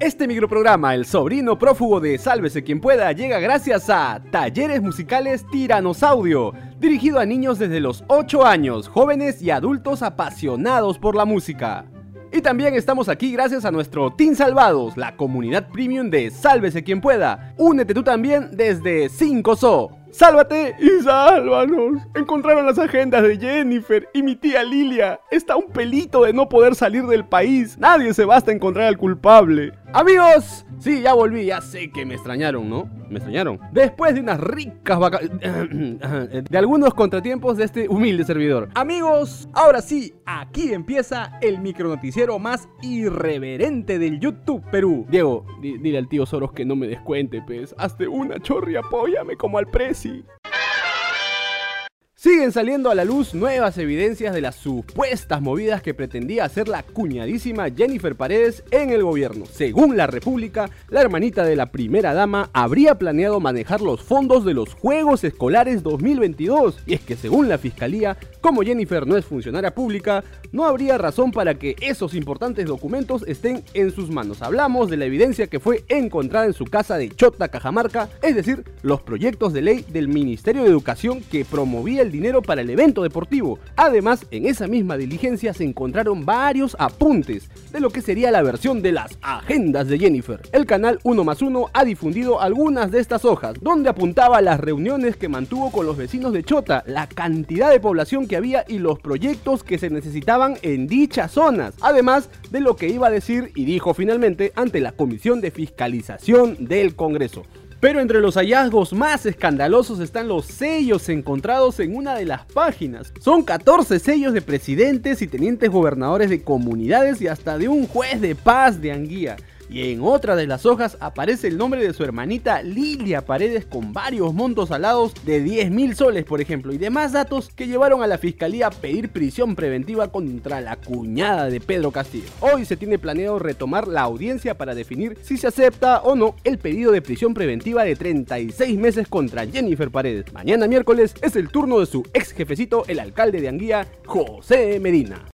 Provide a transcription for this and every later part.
Este microprograma, El sobrino prófugo de Sálvese quien pueda, llega gracias a Talleres Musicales Tiranosaudio, dirigido a niños desde los 8 años, jóvenes y adultos apasionados por la música. Y también estamos aquí gracias a nuestro Team Salvados, la comunidad premium de Sálvese quien pueda. Únete tú también desde 5SO. ¡Sálvate y sálvanos! Encontraron las agendas de Jennifer y mi tía Lilia. Está un pelito de no poder salir del país. Nadie se basta a encontrar al culpable. Amigos, sí, ya volví, ya sé que me extrañaron, ¿no? Me extrañaron. Después de unas ricas vacaciones... de algunos contratiempos de este humilde servidor. Amigos, ahora sí, aquí empieza el micronoticiero más irreverente del YouTube Perú. Diego, dile al tío Soros que no me descuente, pues. Hazte una chorri, apóyame como al presi. Siguen saliendo a la luz nuevas evidencias de las supuestas movidas que pretendía hacer la cuñadísima Jennifer Paredes en el gobierno. Según la República, la hermanita de la primera dama habría planeado manejar los fondos de los Juegos Escolares 2022. Y es que según la Fiscalía, como Jennifer no es funcionaria pública, no habría razón para que esos importantes documentos estén en sus manos. Hablamos de la evidencia que fue encontrada en su casa de Chota, Cajamarca, es decir, los proyectos de ley del Ministerio de Educación que promovía el dinero para el evento deportivo. Además, en esa misma diligencia se encontraron varios apuntes de lo que sería la versión de las agendas de Jennifer. El canal 1 más 1 ha difundido algunas de estas hojas, donde apuntaba las reuniones que mantuvo con los vecinos de Chota, la cantidad de población que había y los proyectos que se necesitaban en dichas zonas, además de lo que iba a decir y dijo finalmente ante la Comisión de Fiscalización del Congreso. Pero entre los hallazgos más escandalosos están los sellos encontrados en una de las páginas. Son 14 sellos de presidentes y tenientes gobernadores de comunidades y hasta de un juez de paz de Anguía y en otra de las hojas aparece el nombre de su hermanita Lilia Paredes con varios montos alados de 10 mil soles, por ejemplo, y demás datos que llevaron a la fiscalía a pedir prisión preventiva contra la cuñada de Pedro Castillo. Hoy se tiene planeado retomar la audiencia para definir si se acepta o no el pedido de prisión preventiva de 36 meses contra Jennifer Paredes. Mañana miércoles es el turno de su ex jefecito, el alcalde de Anguía, José Medina.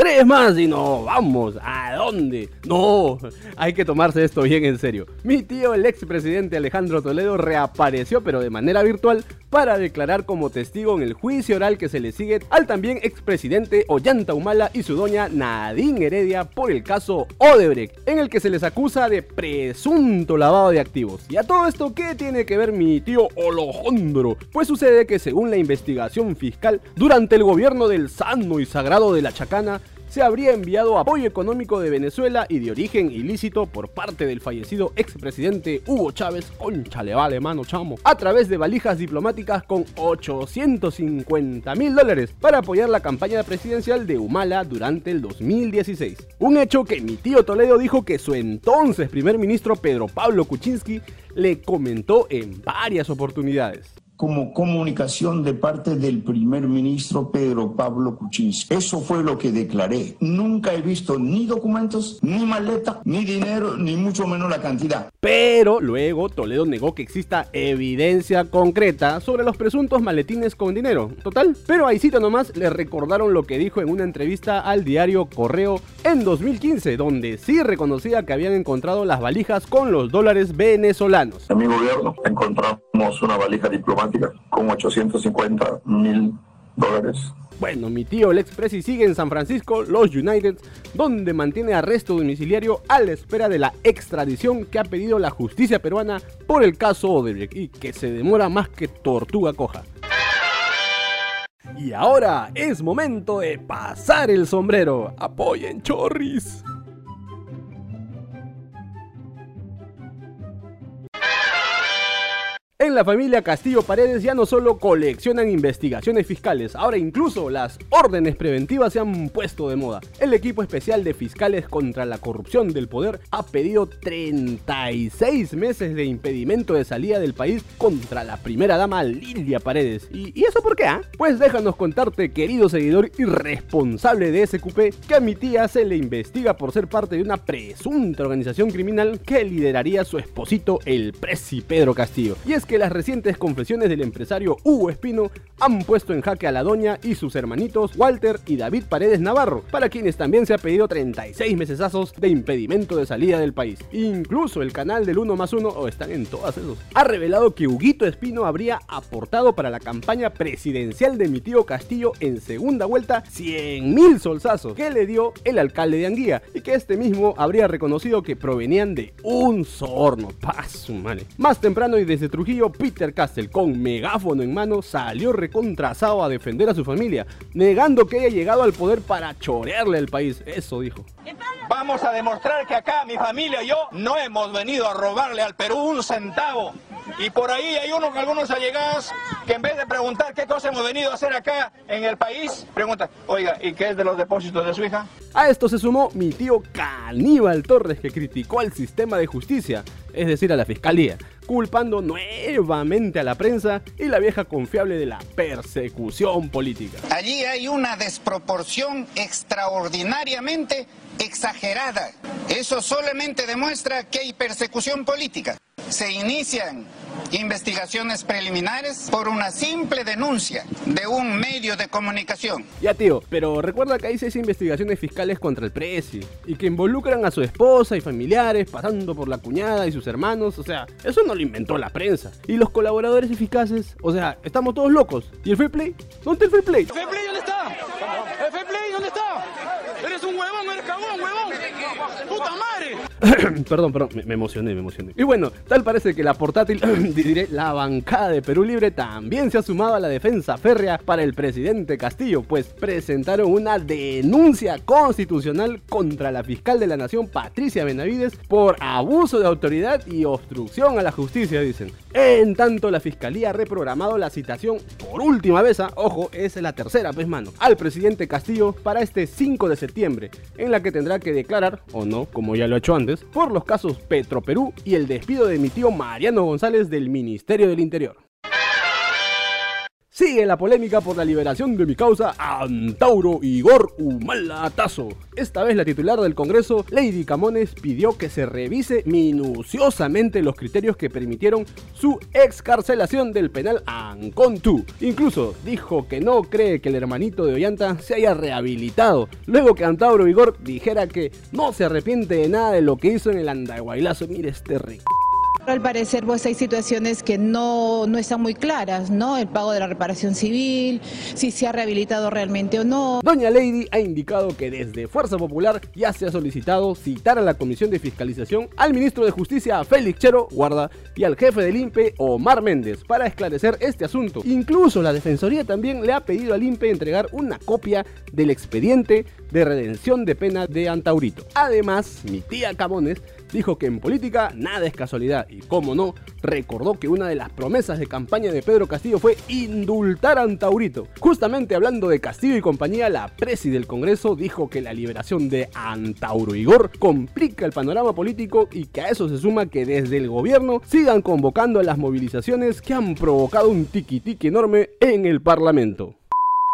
Tres más y no, vamos, ¿a dónde? No, hay que tomarse esto bien en serio. Mi tío, el expresidente Alejandro Toledo, reapareció, pero de manera virtual, para declarar como testigo en el juicio oral que se le sigue al también expresidente Ollanta Humala y su doña Nadine Heredia por el caso Odebrecht, en el que se les acusa de presunto lavado de activos. ¿Y a todo esto qué tiene que ver mi tío Olojondro? Pues sucede que según la investigación fiscal, durante el gobierno del sano y sagrado de la Chacana, se habría enviado apoyo económico de Venezuela y de origen ilícito por parte del fallecido expresidente Hugo Chávez, conchale vale mano chamo, a través de valijas diplomáticas con 850 mil dólares para apoyar la campaña presidencial de Humala durante el 2016. Un hecho que mi tío Toledo dijo que su entonces primer ministro Pedro Pablo Kuczynski le comentó en varias oportunidades como comunicación de parte del primer ministro Pedro Pablo Kuczynski. Eso fue lo que declaré. Nunca he visto ni documentos, ni maleta, ni dinero, ni mucho menos la cantidad. Pero luego Toledo negó que exista evidencia concreta sobre los presuntos maletines con dinero. Total. Pero ahí cita nomás le recordaron lo que dijo en una entrevista al diario Correo en 2015, donde sí reconocía que habían encontrado las valijas con los dólares venezolanos. En mi gobierno encontramos una valija diplomática con 850 mil dólares. Bueno, mi tío el expresi sigue en San Francisco, los United, donde mantiene arresto domiciliario a la espera de la extradición que ha pedido la justicia peruana por el caso Odebrecht y que se demora más que tortuga coja. Y ahora es momento de pasar el sombrero. Apoyen chorris. En la familia Castillo Paredes ya no solo coleccionan investigaciones fiscales, ahora incluso las órdenes preventivas se han puesto de moda. El equipo especial de fiscales contra la corrupción del poder ha pedido 36 meses de impedimento de salida del país contra la primera dama Lilia Paredes. ¿Y, eso por qué? Ah? Pues déjanos contarte, querido seguidor y responsable de SQP, que a mi tía se le investiga por ser parte de una presunta organización criminal que lideraría su esposito, el presi Pedro Castillo. Y es que las recientes confesiones del empresario Hugo Espino han puesto en jaque a la doña y sus hermanitos Walter y David Paredes Navarro, para quienes también se ha pedido 36 mesesazos de impedimento de salida del país. Incluso el canal del 1 más 1, o están en todas esos, ha revelado que Huguito Espino habría aportado para la campaña presidencial de mi tío Castillo en segunda vuelta 100 mil solsazos que le dio el alcalde de Anguía y que este mismo habría reconocido que provenían de un sorno. Paso. Más temprano y desde Trujillo, Peter Castell, con megáfono en mano, salió recontrazado a defender a su familia, negando que haya llegado al poder para chorearle al país. Eso dijo. Vamos a demostrar que acá mi familia y yo no hemos venido a robarle al Perú un centavo. Y por ahí hay unos, algunos allegados que en vez de preguntar qué cosa hemos venido a hacer acá en el país, preguntan, oiga, ¿y qué es de los depósitos de su hija? A esto se sumó mi tío Caníbal Torres, que criticó al sistema de justicia, es decir, a la fiscalía, culpando nuevamente a la prensa y la vieja confiable de la persecución política. Allí hay una desproporción extraordinariamente exagerada. Eso solamente demuestra que hay persecución política. Se inician investigaciones preliminares por una simple denuncia de un medio de comunicación. Ya tío, pero recuerda que hay seis investigaciones fiscales contra el Prezi y que involucran a su esposa y familiares, pasando por la cuñada y sus hermanos, o sea, eso no lo inventó la prensa. Y los colaboradores eficaces, o sea, estamos todos locos. ¿Y el Free Play? ¿Dónde está el Free Play? ¿El Free Play dónde está? ¿El Free Play dónde está? Eres un huevón, eres cagón, huevón. ¡Puta madre! perdón, perdón, me, emocioné, me emocioné. Y bueno, tal parece que la portátil, diré, la bancada de Perú Libre también se ha sumado a la defensa férrea para el presidente Castillo, pues presentaron una denuncia constitucional contra la fiscal de la Nación, Patricia Benavides, por abuso de autoridad y obstrucción a la justicia, dicen. En tanto, la fiscalía ha reprogramado la citación por última vez, ojo, es la tercera vez mano, al presidente Castillo para este 5 de septiembre, en la que tendrá que declarar, o no, como ya lo ha hecho antes, por los casos Petroperú y el despido de mi tío Mariano González del Ministerio del Interior. Sigue la polémica por la liberación de mi causa Antauro Igor Humala Tazo. Esta vez la titular del Congreso, Lady Camones, pidió que se revise minuciosamente los criterios que permitieron su excarcelación del penal Ancon 2. Incluso dijo que no cree que el hermanito de Ollanta se haya rehabilitado, luego que Antauro Igor dijera que no se arrepiente de nada de lo que hizo en el Andahuaylazo. Mire este rico. Al parecer, pues hay situaciones que no, no están muy claras, ¿no? El pago de la reparación civil, si se ha rehabilitado realmente o no. Doña Lady ha indicado que desde Fuerza Popular ya se ha solicitado citar a la Comisión de Fiscalización al ministro de Justicia, Félix Chero, guarda, y al jefe del INPE, Omar Méndez, para esclarecer este asunto. Incluso la Defensoría también le ha pedido al INPE entregar una copia del expediente de redención de pena de Antaurito. Además, mi tía Camones dijo que en política nada es casualidad y, como no, recordó que una de las promesas de campaña de Pedro Castillo fue indultar a Antaurito. Justamente hablando de Castillo y compañía, la presi del Congreso dijo que la liberación de Antauro Igor complica el panorama político y que a eso se suma que desde el gobierno sigan convocando a las movilizaciones que han provocado un tiki-tiki enorme en el Parlamento.